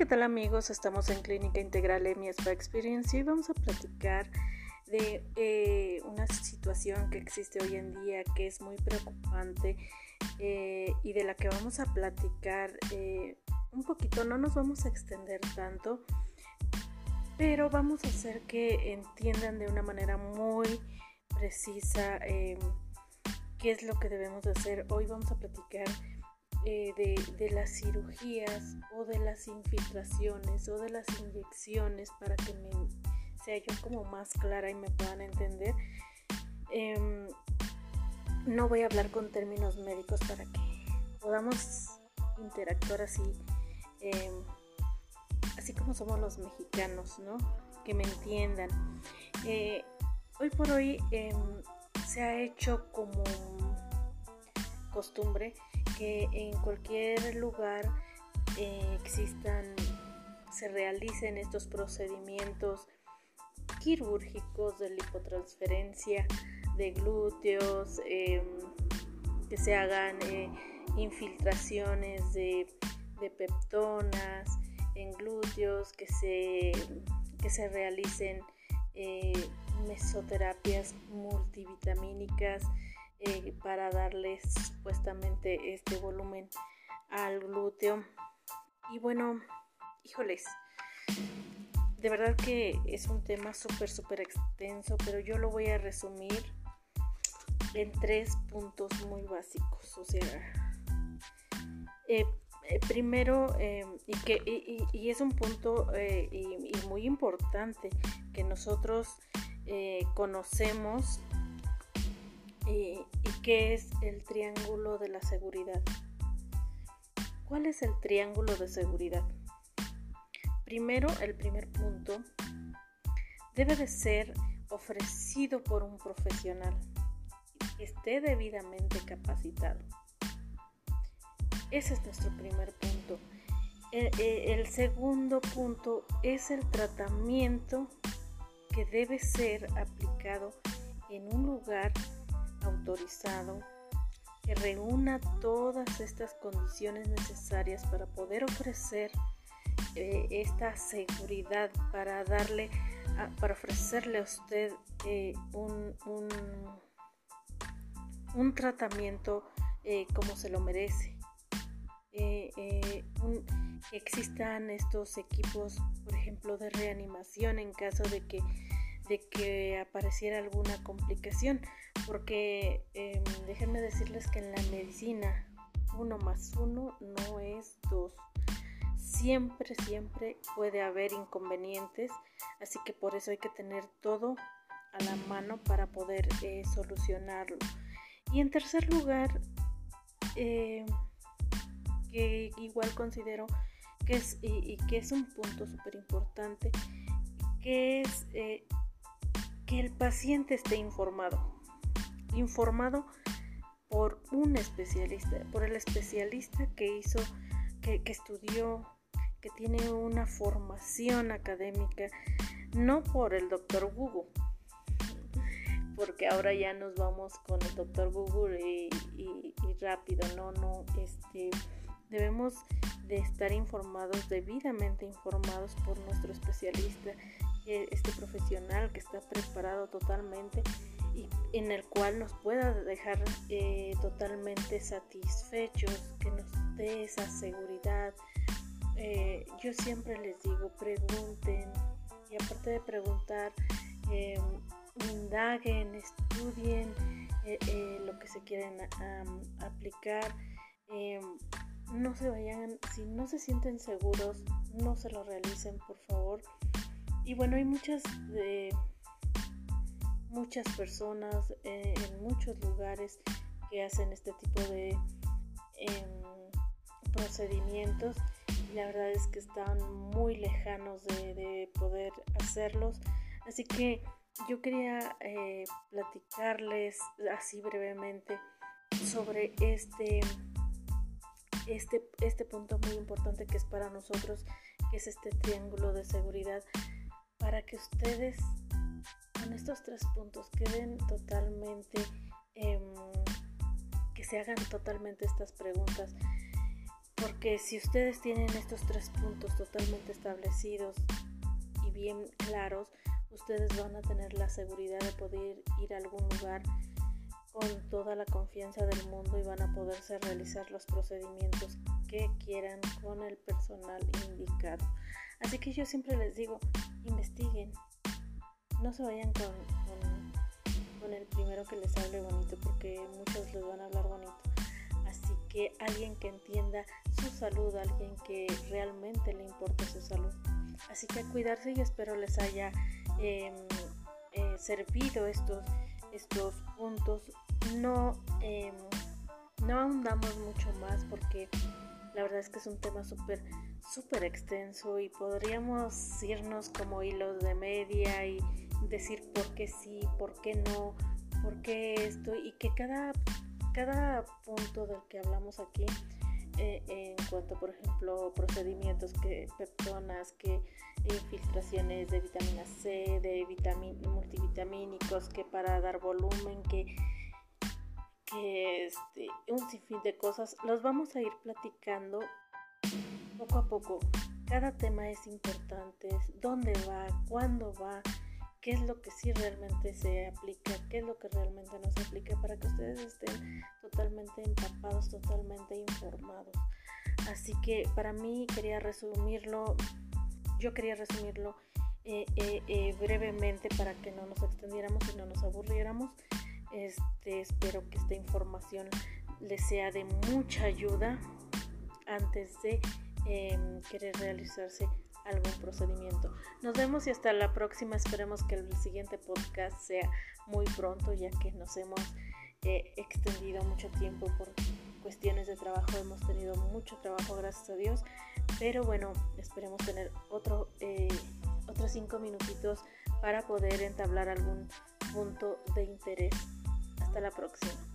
¿qué tal amigos? Estamos en Clínica Integral EMI Spa Experience y vamos a platicar de eh, una situación que existe hoy en día que es muy preocupante eh, y de la que vamos a platicar eh, un poquito, no nos vamos a extender tanto, pero vamos a hacer que entiendan de una manera muy precisa qué es lo que debemos de hacer. Hoy vamos a platicar eh, de, las cirugías o de las infiltraciones o de las inyecciones para que me, sea yo como más clara y me puedan entender. Em, no voy a hablar con términos médicos para que podamos interactuar así, em, así como somos los mexicanos, ¿no? Que me entiendan. Eh, hoy por hoy em, se ha hecho como costumbre que en cualquier lugar eh, existan, se realicen estos procedimientos quirúrgicos de lipotransferencia de glúteos, em, que se hagan eh, infiltraciones de, peptonas en glúteos, que se, que se realicen eh, mesoterapias multivitamínicas eh, para darles supuestamente este volumen al glúteo. Y bueno, híjoles, de verdad que es un tema súper, súper extenso, pero yo lo voy a resumir en tres puntos muy básicos. O sea, eh, eh, primero, y, que, y, es un punto y, muy importante que nosotros conocemos ¿Y qué es el triángulo de la seguridad? ¿Cuál es el triángulo de seguridad? Primero, el primer punto debe de ser ofrecido por un profesional que esté debidamente capacitado. Ese es nuestro primer punto. El, el, segundo punto es el tratamiento que debe ser aplicado en un lugar autorizado que reúna todas estas condiciones necesarias para poder ofrecer eh, esta seguridad, para darle, para ofrecerle a usted eh, un, un, tratamiento eh, como se lo merece. que existan estos equipos, por ejemplo, de reanimación en caso de que de que apareciera alguna complicación, porque em, déjenme decirles que en la medicina uno más uno no es dos. Siempre, siempre puede haber inconvenientes, así que por eso hay que tener todo a la mano para poder eh, solucionarlo. Y en tercer lugar, em, que igual considero que es, y, que es un punto súper importante, que es eh, que el paciente esté informado. Informado por un especialista, por el especialista que hizo, que, estudió, que tiene una formación académica, no por el doctor Google, porque ahora ya nos vamos con el doctor Google y, rápido, no, no, este, debemos de estar informados, debidamente informados por nuestro especialista este profesional que está preparado totalmente y en el cual nos pueda dejar eh, totalmente satisfechos, que nos dé esa seguridad. Eh, yo siempre les digo, pregunten y aparte de preguntar, em, indaguen, estudien eh, lo que se quieren aplicar. Em, no se vayan, si no se sienten seguros, no se lo realicen, por favor. Y bueno, hay muchas de muchas personas eh, en muchos lugares que hacen este tipo de em, procedimientos y la verdad es que están muy lejanos de, poder hacerlos. Así que yo quería eh, platicarles así brevemente sobre este, este, este punto muy importante que es para nosotros, que es este triángulo de seguridad para que ustedes con estos tres puntos queden totalmente, em, que se hagan totalmente estas preguntas. porque si ustedes tienen estos tres puntos totalmente establecidos y bien claros, ustedes van a tener la seguridad de poder ir a algún lugar con toda la confianza del mundo y van a poderse realizar los procedimientos que quieran con el personal indicado. Así que yo siempre les digo, investiguen, no se vayan con, el primero que les hable bonito porque muchos les van a hablar bonito. Así que alguien que entienda su salud, alguien que realmente le importe su salud. Así que cuidarse y espero les haya em, eh, servido estos, estos puntos. No, eh, no ahondamos mucho más porque la verdad es que es un tema súper súper extenso y podríamos irnos como hilos de media y decir por qué sí, por qué no, por qué esto y que cada, cada punto del que hablamos aquí eh, en cuanto por ejemplo procedimientos que peptonas, que infiltraciones de vitamina C, de multivitamínicos, que para dar volumen, que, que este, un sinfín de cosas, los vamos a ir platicando poco a poco. Cada tema es importante, dónde va, cuándo va, qué es lo que sí realmente se aplica, qué es lo que realmente no se aplica para que ustedes estén totalmente empapados, totalmente informados. Así que para mí quería resumirlo, yo quería resumirlo eh, eh, eh, brevemente para que no nos extendiéramos y no nos aburriéramos. Este, espero que esta información les sea de mucha ayuda antes de em, querer realizarse algún procedimiento. Nos vemos y hasta la próxima. Esperemos que el siguiente podcast sea muy pronto ya que nos hemos eh, extendido mucho tiempo por cuestiones de trabajo. Hemos tenido mucho trabajo, gracias a Dios. Pero bueno, esperemos tener otro, eh, otros cinco minutitos para poder entablar algún punto de interés. Hasta la próxima.